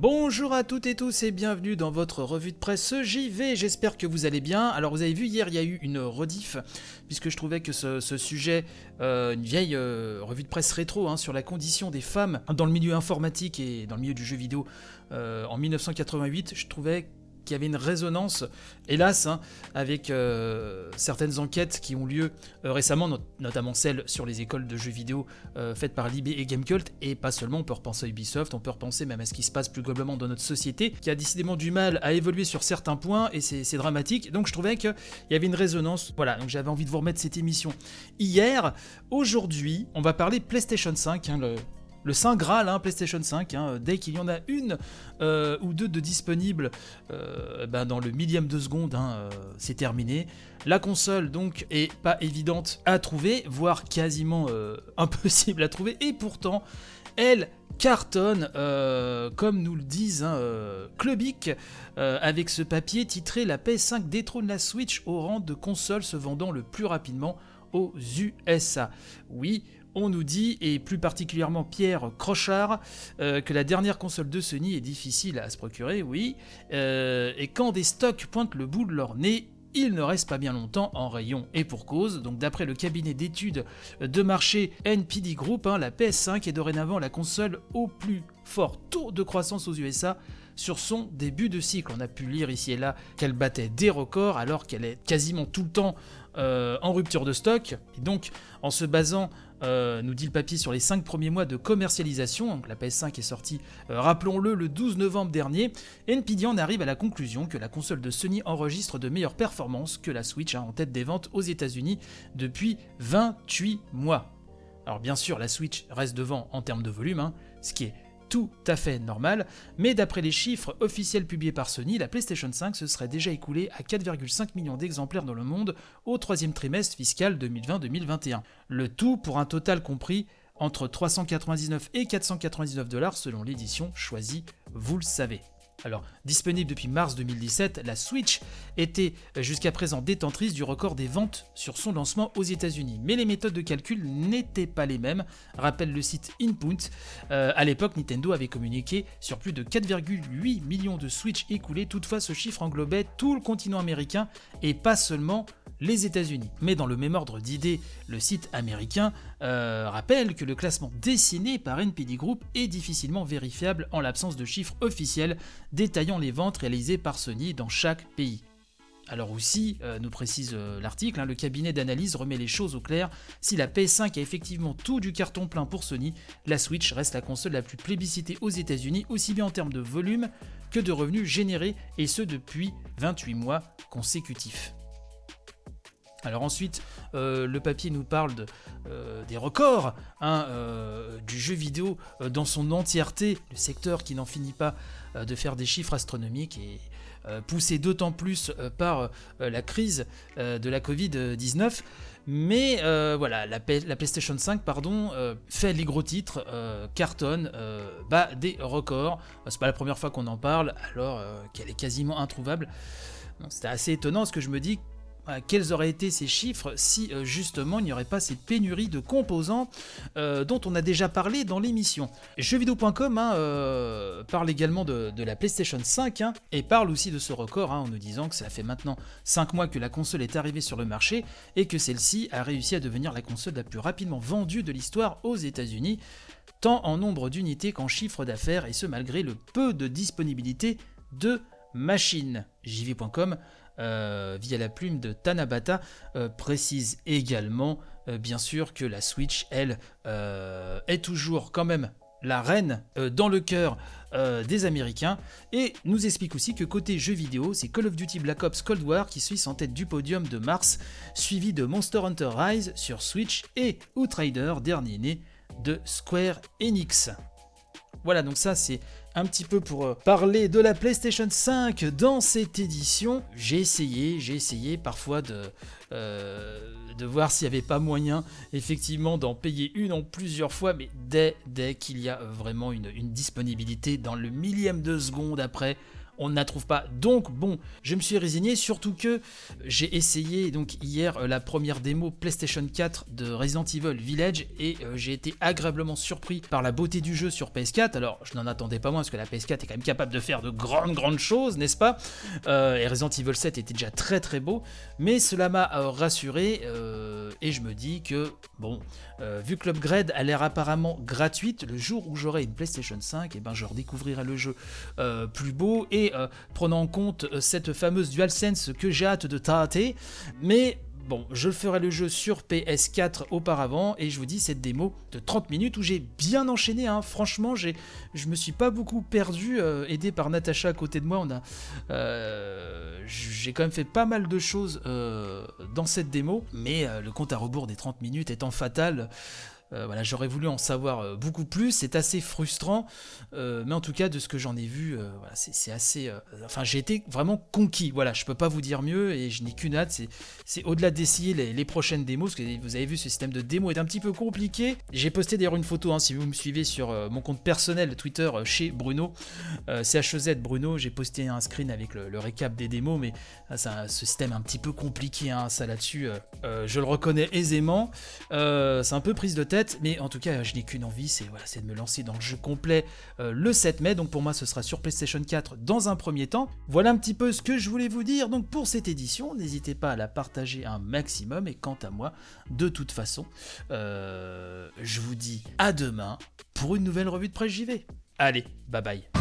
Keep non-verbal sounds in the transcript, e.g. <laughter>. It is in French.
Bonjour à toutes et tous et bienvenue dans votre revue de presse JV, j'espère que vous allez bien. Alors vous avez vu hier il y a eu une rediff, puisque je trouvais que ce, sujet, euh, une vieille euh, revue de presse rétro hein, sur la condition des femmes dans le milieu informatique et dans le milieu du jeu vidéo euh, en 1988, je trouvais y avait une résonance, hélas, hein, avec euh, certaines enquêtes qui ont lieu euh, récemment, notamment celles sur les écoles de jeux vidéo euh, faites par Libé et Gamecult, et pas seulement, on peut repenser à Ubisoft, on peut repenser même à ce qui se passe plus globalement dans notre société, qui a décidément du mal à évoluer sur certains points, et c'est dramatique, donc je trouvais qu'il y avait une résonance, voilà, donc j'avais envie de vous remettre cette émission hier. Aujourd'hui, on va parler PlayStation 5, hein, le, le Saint Graal, hein, PlayStation 5, hein, dès qu'il y en a une euh, ou deux de disponibles euh, ben, dans le millième de seconde, hein, euh, c'est terminé. La console donc est pas évidente à trouver, voire quasiment <laughs> impossible à trouver, et pourtant elle cartonne, comme nous le disent Clubic, avec ce papier titré La PS5 détrône la Switch au rang de console se vendant le plus rapidement aux USA. Oui, on nous dit, et plus particulièrement Pierre Crochard, euh, que la dernière console de Sony est difficile à se procurer, oui, euh, et quand des stocks pointent le bout de leur nez, il ne reste pas bien longtemps en rayon et pour cause. Donc d'après le cabinet d'études de marché NPD Group, hein, la PS5 est dorénavant la console au plus fort taux de croissance aux USA sur son début de cycle. On a pu lire ici et là qu'elle battait des records alors qu'elle est quasiment tout le temps euh, en rupture de stock. Et donc en se basant euh, nous dit le papier sur les 5 premiers mois de commercialisation. Donc la PS5 est sortie, euh, rappelons-le, le 12 novembre dernier. Nvidia en arrive à la conclusion que la console de Sony enregistre de meilleures performances que la Switch en tête des ventes aux États-Unis depuis 28 mois. Alors bien sûr, la Switch reste devant en termes de volume, hein, ce qui est tout à fait normal, mais d'après les chiffres officiels publiés par Sony, la PlayStation 5 se serait déjà écoulée à 4,5 millions d'exemplaires dans le monde au troisième trimestre fiscal 2020-2021. Le tout pour un total compris entre 399 et 499 dollars selon l'édition choisie, vous le savez. Alors, disponible depuis mars 2017, la Switch était jusqu'à présent détentrice du record des ventes sur son lancement aux États-Unis. Mais les méthodes de calcul n'étaient pas les mêmes, rappelle le site Input. Euh, à l'époque, Nintendo avait communiqué sur plus de 4,8 millions de Switch écoulés. Toutefois, ce chiffre englobait tout le continent américain et pas seulement les États-Unis. Mais dans le même ordre d'idées, le site américain euh, rappelle que le classement dessiné par NPD Group est difficilement vérifiable en l'absence de chiffres officiels détaillant les ventes réalisées par Sony dans chaque pays. Alors aussi, euh, nous précise euh, l'article, hein, le cabinet d'analyse remet les choses au clair. Si la PS5 a effectivement tout du carton plein pour Sony, la Switch reste la console la plus plébiscitée aux États-Unis, aussi bien en termes de volume que de revenus générés, et ce depuis 28 mois consécutifs. Alors ensuite, euh, le papier nous parle euh, des records hein, euh, du jeu vidéo dans son entièreté, le secteur qui n'en finit pas de faire des chiffres astronomiques et poussé d'autant plus par la crise de la Covid-19. Mais voilà, la, la, PlayStation 5 pardon, fait les gros titres, cartonne, bat des records. C'est pas la première fois qu'on en parle, alors qu'elle est quasiment introuvable. C'était assez étonnant parce que je me dis quels auraient été ces chiffres si euh, justement il n'y aurait pas cette pénurie de composants euh, dont on a déjà parlé dans l'émission? Jeuxvideo.com hein, euh, parle également de, la PlayStation 5 hein, et parle aussi de ce record hein, en nous disant que ça fait maintenant 5 mois que la console est arrivée sur le marché et que celle-ci a réussi à devenir la console la plus rapidement vendue de l'histoire aux États-Unis, tant en nombre d'unités qu'en chiffre d'affaires et ce malgré le peu de disponibilité de machines. JV.com euh, via la plume de Tanabata, euh, précise également, euh, bien sûr, que la Switch, elle, est toujours quand même la reine dans le cœur des Américains, et nous explique aussi que côté jeux vidéo, c'est Call of Duty Black Ops Cold War qui suit en tête du podium de mars, suivi de Monster Hunter Rise sur Switch et Outrider, dernier né de Square Enix. Voilà, donc ça c'est un petit peu pour euh, parler de la PlayStation 5 dans cette édition. J'ai essayé, j'ai essayé parfois de, euh, voir s'il n'y avait pas moyen effectivement d'en payer une en plusieurs fois, mais dès, dès qu'il y a vraiment une, disponibilité dans le millième de seconde après, on ne la trouve pas. Donc bon, je me suis résigné, surtout que j'ai essayé donc hier euh, la première démo PlayStation 4 de Resident Evil Village et euh, j'ai été agréablement surpris par la beauté du jeu sur PS4. Alors je n'en attendais pas moins parce que la PS4 est quand même capable de faire de grandes grandes choses, n'est-ce pas? Euh, Et Resident Evil 7 était déjà très très beau, mais cela m'a rassuré et je me dis que bon, vu que l'upgrade a l'air apparemment gratuite, le jour où j'aurai une PlayStation 5, et eh ben je redécouvrirai le jeu plus beau et euh, prenant en compte euh, cette fameuse DualSense que j'ai hâte de tâter. Mais Bon, je ferai le jeu sur PS4 auparavant et je vous dis cette démo de 30 minutes où j'ai bien enchaîné. Hein. Franchement, j'ai, je me suis pas beaucoup perdu, euh, aidé par Natacha à côté de moi. On a, j'ai quand même fait pas mal de choses dans cette démo, mais le compte à rebours des 30 minutes étant fatal. Euh, voilà, j'aurais voulu en savoir euh, beaucoup plus. C'est assez frustrant, euh, mais en tout cas de ce que j'en ai vu, voilà, c'est assez. enfin, j'ai été vraiment conquis. Voilà, je peux pas vous dire mieux et je n'ai qu'une hâte. C'est au-delà d'essayer les, prochaines démos, que vous avez vu, ce système de démo est un petit peu compliqué. J'ai posté d'ailleurs une photo, hein, si vous me suivez sur mon compte personnel Twitter chez Bruno, CHEZ Bruno. J'ai posté un screen avec le, récap des démos, mais c'est un système un petit peu compliqué, hein, ça là-dessus. je le reconnais aisément. c'est un peu prise de mais en tout cas, je n'ai qu'une envie, c'est de me lancer dans le jeu complet euh, le 7 mai. Donc pour moi, ce sera sur PlayStation 4 dans un premier temps. Voilà un petit peu ce que je voulais vous dire. Donc pour cette édition, n'hésitez pas à la partager un maximum. Et quant à moi, de toute façon, euh, je vous dis à demain pour une nouvelle revue de presse JV. Allez, bye bye.